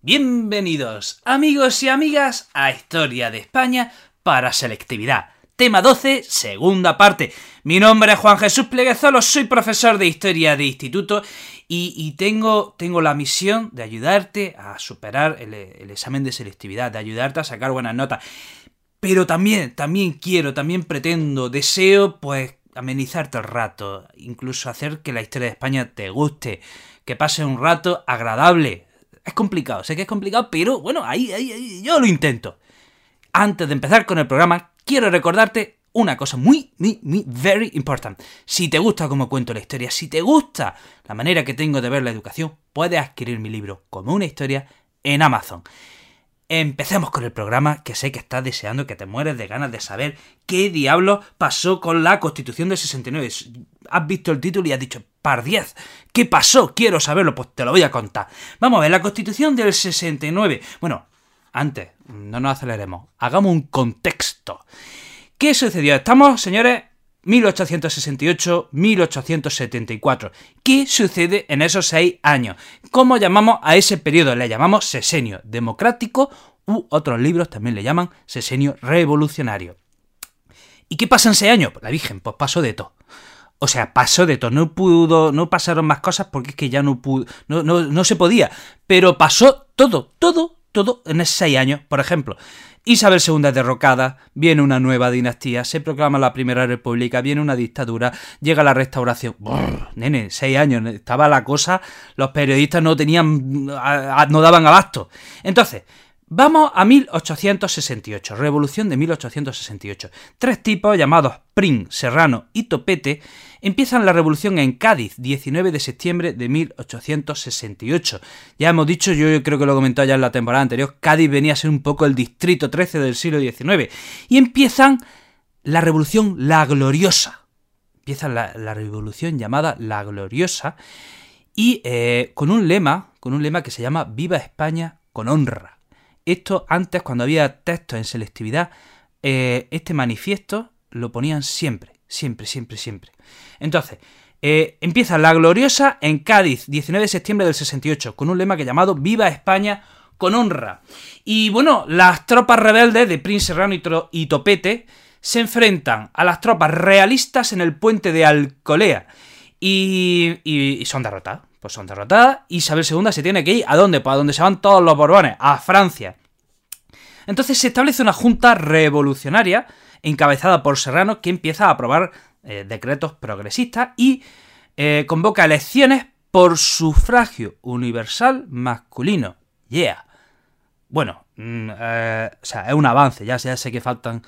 Bienvenidos, amigos y amigas, a Historia de España para Selectividad. Tema 12, segunda parte. Mi nombre es Juan Jesús Pleguezolo, soy profesor de Historia de Instituto y, tengo, la misión de ayudarte a superar el, examen de selectividad, de ayudarte a sacar buenas notas. Pero también, también quiero, también pretendo, deseo, pues, amenizarte el rato, incluso hacer que la historia de España te guste, que pase un rato agradable. Es complicado, sé que es complicado, pero bueno, ahí, ahí, ahí yo lo intento. Antes de empezar con el programa, quiero recordarte una cosa muy, muy, muy, very important. Si te gusta cómo cuento la historia, si te gusta la manera que tengo de ver la educación, puedes adquirir mi libro como una historia en Amazon. Empecemos con el programa que sé que estás deseando, que te mueres de ganas de saber qué diablo pasó con la Constitución del 69. Has visto el título y has dicho, par 10, ¿qué pasó? Quiero saberlo, pues te lo voy a contar. Vamos a ver, la Constitución del 69. Bueno, antes, no nos aceleremos, hagamos un contexto. ¿Qué sucedió? Estamos, señores, 1868-1874. ¿Qué sucede en esos seis años? ¿Cómo llamamos a ese periodo? Le llamamos sesenio democrático u otros libros también le llaman sesenio revolucionario. ¿Y qué pasa en seis años? La Virgen, pues pasó de todo. O sea, pasó de todo. No pudo, no pasaron más cosas porque es que ya no pudo, no, no, no se podía. Pero pasó todo, todo, todo en esos seis años. Por ejemplo, Isabel II es derrocada, viene una nueva dinastía, se proclama la Primera República, viene una dictadura, llega la restauración. nene, seis años, estaba la cosa, los periodistas no tenían, no daban abasto. Entonces, Vamos a 1868, Revolución de 1868. Tres tipos llamados Prim, Serrano y Topete empiezan la revolución en Cádiz, 19 de septiembre de 1868. Ya hemos dicho, yo creo que lo he comentado ya en la temporada anterior, Cádiz venía a ser un poco el distrito 13 del siglo XIX. Y empiezan la revolución La Gloriosa. Empieza la, revolución llamada La Gloriosa y eh, con un lema, con un lema que se llama Viva España con honra. Esto antes, cuando había textos en selectividad, eh, este manifiesto lo ponían siempre, siempre, siempre, siempre. Entonces, eh, empieza la gloriosa en Cádiz, 19 de septiembre del 68, con un lema que llamado Viva España con honra. Y bueno, las tropas rebeldes de Prince Serrano y, Topete se enfrentan a las tropas realistas en el puente de Alcolea y, y son derrotadas pues son derrotadas. Isabel II se tiene que ir a dónde? Pues a donde se van todos los Borbones, a Francia. Entonces se establece una junta revolucionaria encabezada por Serrano que empieza a aprobar eh, decretos progresistas y eh, convoca elecciones por sufragio universal masculino. Yeah. Bueno, mm, eh, o sea, es un avance, ya, ya sé que faltan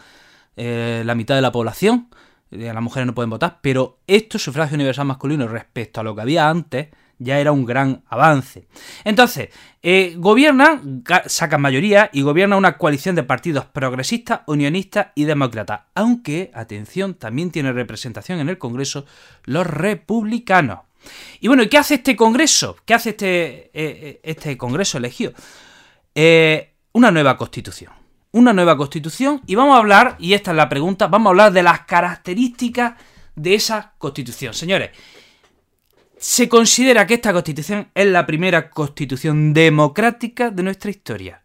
la mitad de la población, las mujeres no pueden votar, pero esto, sufragio universal masculino, respecto a lo que había antes, ya era un gran avance. Entonces, eh, gobierna, sacan mayoría y gobierna una coalición de partidos progresistas, unionistas y demócratas. Aunque, atención, también tiene representación en el Congreso los republicanos. Y bueno, ¿y qué hace este Congreso? ¿Qué hace este, eh, eh, este Congreso elegido? una nueva constitución. Una nueva constitución y vamos a hablar, y esta es la pregunta, vamos a hablar de las características de esa constitución. Señores, se considera que esta constitución es la primera constitución democrática de nuestra historia.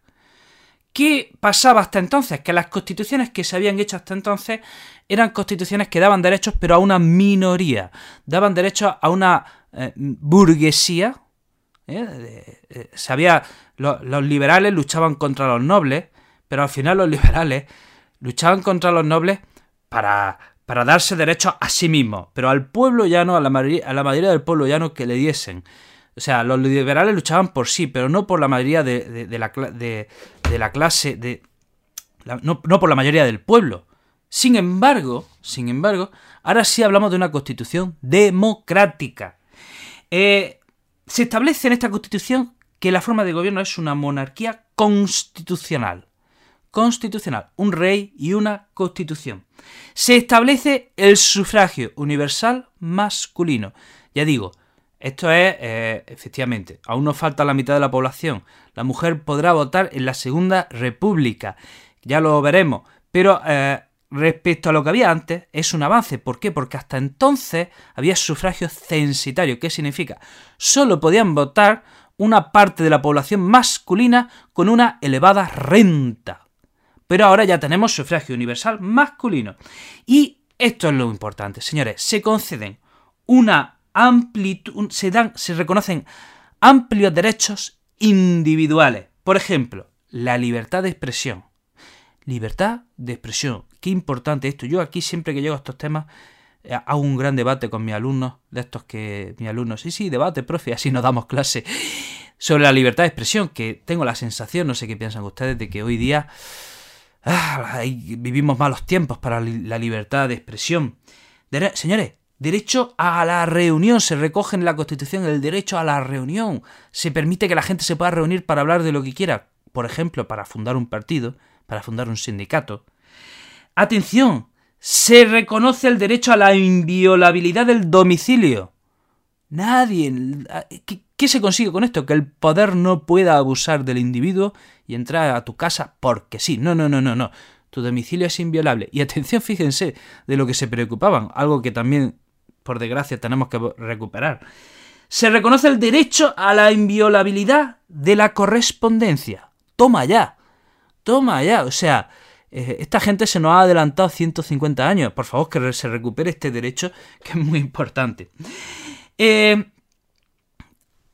¿Qué pasaba hasta entonces? Que las constituciones que se habían hecho hasta entonces eran constituciones que daban derechos pero a una minoría, daban derechos a una eh, burguesía. ¿eh? Eh, los liberales luchaban contra los nobles, pero al final los liberales luchaban contra los nobles para, para darse derechos a sí mismo, pero al pueblo llano, a la, a la mayoría del pueblo llano que le diesen. O sea, los liberales luchaban por sí, pero no por la mayoría de, la, de la, clase, de, no, por la mayoría del pueblo. Sin embargo, sin embargo, ahora sí hablamos de una constitución democrática. Eh, se establece en esta constitución que la forma de gobierno es una monarquía constitucional constitucional, un rey y una constitución. Se establece el sufragio universal masculino. Ya digo, esto es, eh, efectivamente, aún nos falta la mitad de la población. La mujer podrá votar en la Segunda República, ya lo veremos, pero eh, respecto a lo que había antes, es un avance. ¿Por qué? Porque hasta entonces había sufragio censitario. ¿Qué significa? Solo podían votar una parte de la población masculina con una elevada renta. Pero ahora ya tenemos sufragio universal masculino. Y esto es lo importante, señores, se conceden una amplitud, se dan, se reconocen amplios derechos individuales. Por ejemplo, la libertad de expresión. Libertad de expresión. Qué importante esto. Yo aquí siempre que llego a estos temas eh, hago un gran debate con mis alumnos, de estos que mi alumnos, sí, sí, debate, profe, así nos damos clase, sobre la libertad de expresión, que tengo la sensación, no sé qué piensan ustedes, de que hoy día ah, vivimos malos tiempos para la libertad de expresión. señores, derecho a la reunión, se recoge en la Constitución el derecho a la reunión, se permite que la gente se pueda reunir para hablar de lo que quiera, por ejemplo, para fundar un partido, para fundar un sindicato. Atención, se reconoce el derecho a la inviolabilidad del domicilio. Nadie... ¿qué, se consigue con esto? Que el poder no pueda abusar del individuo y entrar a tu casa porque sí. No, no, no, no, no. Tu domicilio es inviolable. Y atención, fíjense de lo que se preocupaban, algo que también, por desgracia, tenemos que recuperar. Se reconoce el derecho a la inviolabilidad de la correspondencia. Toma ya. Toma ya. O sea, eh, esta gente se nos ha adelantado 150 años. Por favor, que se recupere este derecho, que es muy importante. Eh,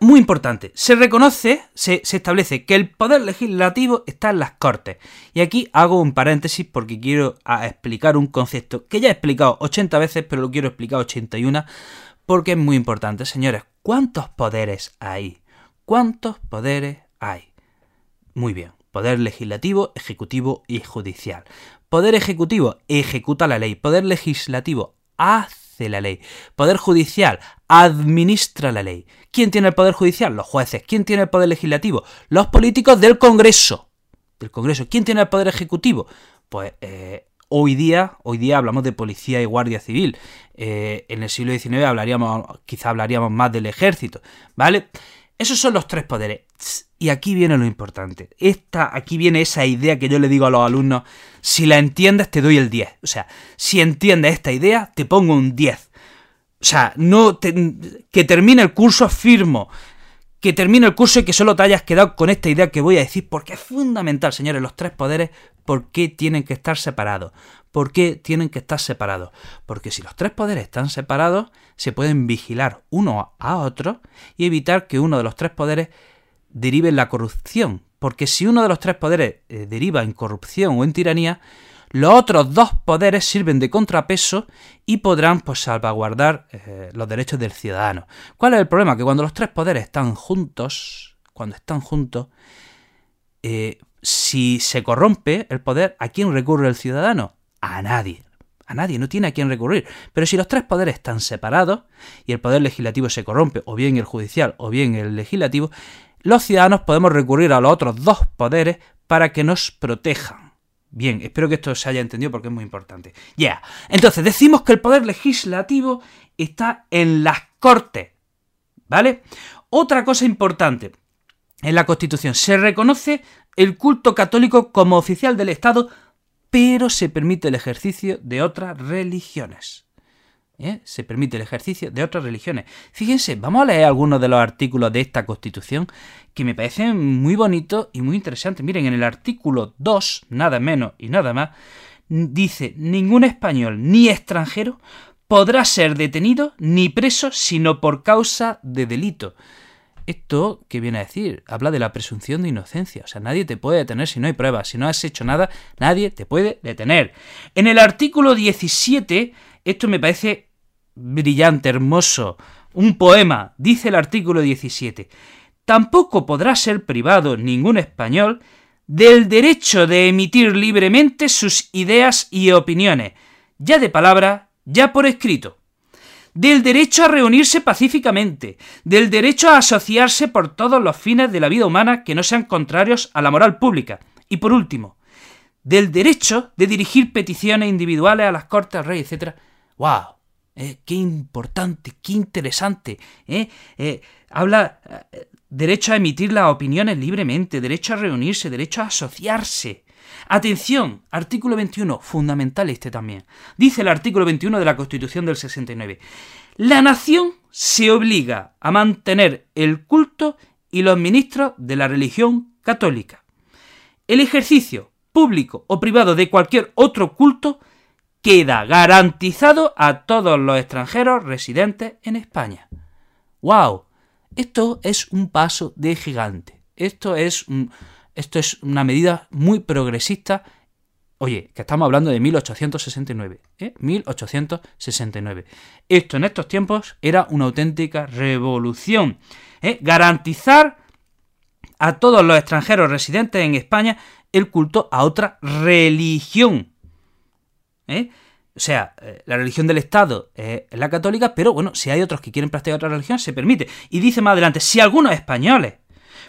muy importante, se reconoce, se, establece que el poder legislativo está en las Cortes. Y aquí hago un paréntesis porque quiero explicar un concepto que ya he explicado 80 veces, pero lo quiero explicar 81 porque es muy importante. Señores, ¿cuántos poderes hay? ¿Cuántos poderes hay? Muy bien. Poder legislativo, ejecutivo y judicial. Poder ejecutivo ejecuta la ley. Poder legislativo hace la ley. Poder judicial administra la ley. ¿Quién tiene el poder judicial? Los jueces. ¿Quién tiene el poder legislativo? Los políticos del Congreso. Del Congreso. ¿Quién tiene el poder ejecutivo? Pues eh, hoy día, hoy día hablamos de policía y guardia civil. Eh, en el siglo XIX hablaríamos, quizá hablaríamos más del ejército, ¿vale? Esos son los tres poderes. Y aquí viene lo importante. Esta, aquí viene esa idea que yo le digo a los alumnos. Si la entiendes, te doy el 10. O sea, si entiendes esta idea, te pongo un 10. O sea, no que termine el curso firmo. Que termine el curso y que solo te hayas quedado con esta idea que voy a decir, porque es fundamental, señores, los tres poderes, ¿por qué tienen que estar separados? ¿Por qué tienen que estar separados? Porque si los tres poderes están separados, se pueden vigilar uno a otro y evitar que uno de los tres poderes derive en la corrupción. Porque si uno de los tres poderes eh, deriva en corrupción o en tiranía, los otros dos poderes sirven de contrapeso y podrán pues, salvaguardar eh, los derechos del ciudadano. ¿Cuál es el problema? Que cuando los tres poderes están juntos, cuando están juntos, eh, si se corrompe el poder, ¿a quién recurre el ciudadano? A nadie. A nadie, no tiene a quién recurrir. Pero si los tres poderes están separados y el poder legislativo se corrompe, o bien el judicial o bien el legislativo, los ciudadanos podemos recurrir a los otros dos poderes para que nos protejan. Bien, espero que esto se haya entendido porque es muy importante. Ya, entonces decimos que el poder legislativo está en las Cortes. ¿Vale? Otra cosa importante. En la Constitución se reconoce el culto católico como oficial del Estado, pero se permite el ejercicio de otras religiones. ¿eh? se permite el ejercicio de otras religiones. Fíjense, vamos a leer algunos de los artículos de esta Constitución que me parecen muy bonitos y muy interesantes. Miren, en el artículo 2, nada menos y nada más, dice, ningún español ni extranjero podrá ser detenido ni preso sino por causa de delito. Esto, ¿qué viene a decir? Habla de la presunción de inocencia. O sea, nadie te puede detener si no hay pruebas. Si no has hecho nada, nadie te puede detener. En el artículo 17, esto me parece brillante, hermoso, un poema, dice el artículo 17. Tampoco podrá ser privado ningún español del derecho de emitir libremente sus ideas y opiniones, ya de palabra, ya por escrito, del derecho a reunirse pacíficamente, del derecho a asociarse por todos los fines de la vida humana que no sean contrarios a la moral pública, y por último, del derecho de dirigir peticiones individuales a las Cortes, al Rey, etc. ¡Wow! Eh, qué importante, qué interesante. ¿eh? Eh, habla derecho a emitir las opiniones libremente, derecho a reunirse, derecho a asociarse. Atención, artículo 21, fundamental este también. Dice el artículo 21 de la Constitución del 69. La nación se obliga a mantener el culto y los ministros de la religión católica. El ejercicio público o privado de cualquier otro culto queda garantizado a todos los extranjeros residentes en España. ¡Wow! Esto es un paso de gigante. Esto es, esto es una medida muy progresista. Oye, que estamos hablando de 1869. ¿eh? 1869. Esto en estos tiempos era una auténtica revolución. ¿eh? Garantizar a todos los extranjeros residentes en España el culto a otra religión. ¿eh? O sea, eh, la religión del Estado es la católica, pero bueno, si hay otros que quieren practicar otra religión, se permite. Y dice más adelante, si algunos españoles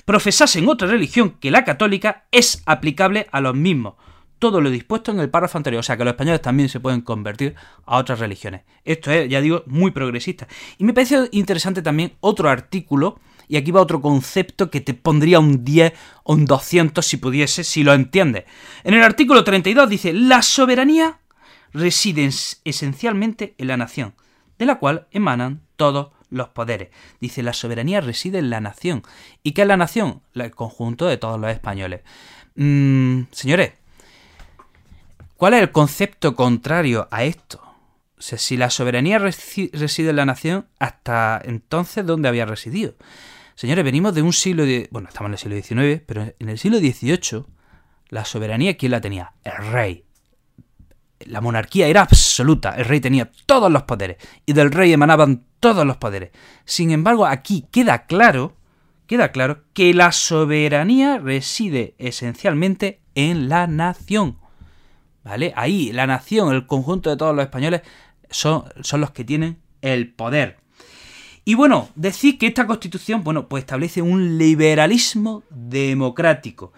profesasen otra religión que la católica, es aplicable a los mismos. Todo lo dispuesto en el párrafo anterior. O sea, que los españoles también se pueden convertir a otras religiones. Esto es, ya digo, muy progresista. Y me parece interesante también otro artículo, y aquí va otro concepto que te pondría un 10 o un 200 si pudiese, si lo entiendes. En el artículo 32 dice, la soberanía residen esencialmente en la nación, de la cual emanan todos los poderes. Dice, la soberanía reside en la nación. ¿Y qué es la nación? El conjunto de todos los españoles. Mm, señores, ¿cuál es el concepto contrario a esto? O sea, si la soberanía reside en la nación, hasta entonces, ¿dónde había residido? Señores, venimos de un siglo de... Bueno, estamos en el siglo XIX, pero en el siglo XVIII, la soberanía, ¿quién la tenía? El rey, la monarquía era absoluta, el rey tenía todos los poderes y del rey emanaban todos los poderes. Sin embargo, aquí queda claro, queda claro que la soberanía reside esencialmente en la nación. ¿Vale? Ahí la nación, el conjunto de todos los españoles son, son los que tienen el poder. Y bueno, decir que esta constitución, bueno, pues establece un liberalismo democrático.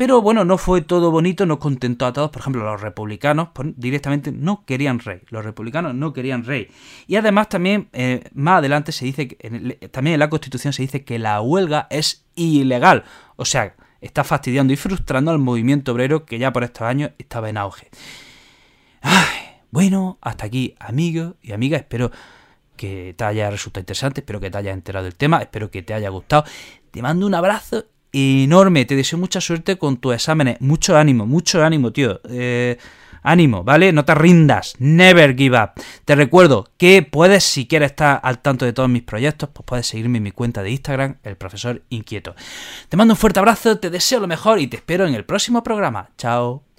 Pero bueno, no fue todo bonito, no contentó a todos. Por ejemplo, los republicanos directamente no querían rey. Los republicanos no querían rey. Y además también, eh, más adelante se dice, que también en la Constitución se dice que la huelga es ilegal. O sea, está fastidiando y frustrando al movimiento obrero que ya por estos años estaba en auge. bueno, hasta aquí, amigos y amigas. Espero que te haya resultado interesante, espero que te haya enterado del tema, espero que te haya gustado. Te mando un abrazo enorme. Te deseo mucha suerte con tus exámenes. Mucho ánimo, mucho ánimo, tío. Eh, ánimo, ¿vale? No te rindas. Never give up. Te recuerdo que puedes, si quieres estar al tanto de todos mis proyectos, pues puedes seguirme en mi cuenta de Instagram, el profesor inquieto. Te mando un fuerte abrazo, te deseo lo mejor y te espero en el próximo programa. Chao.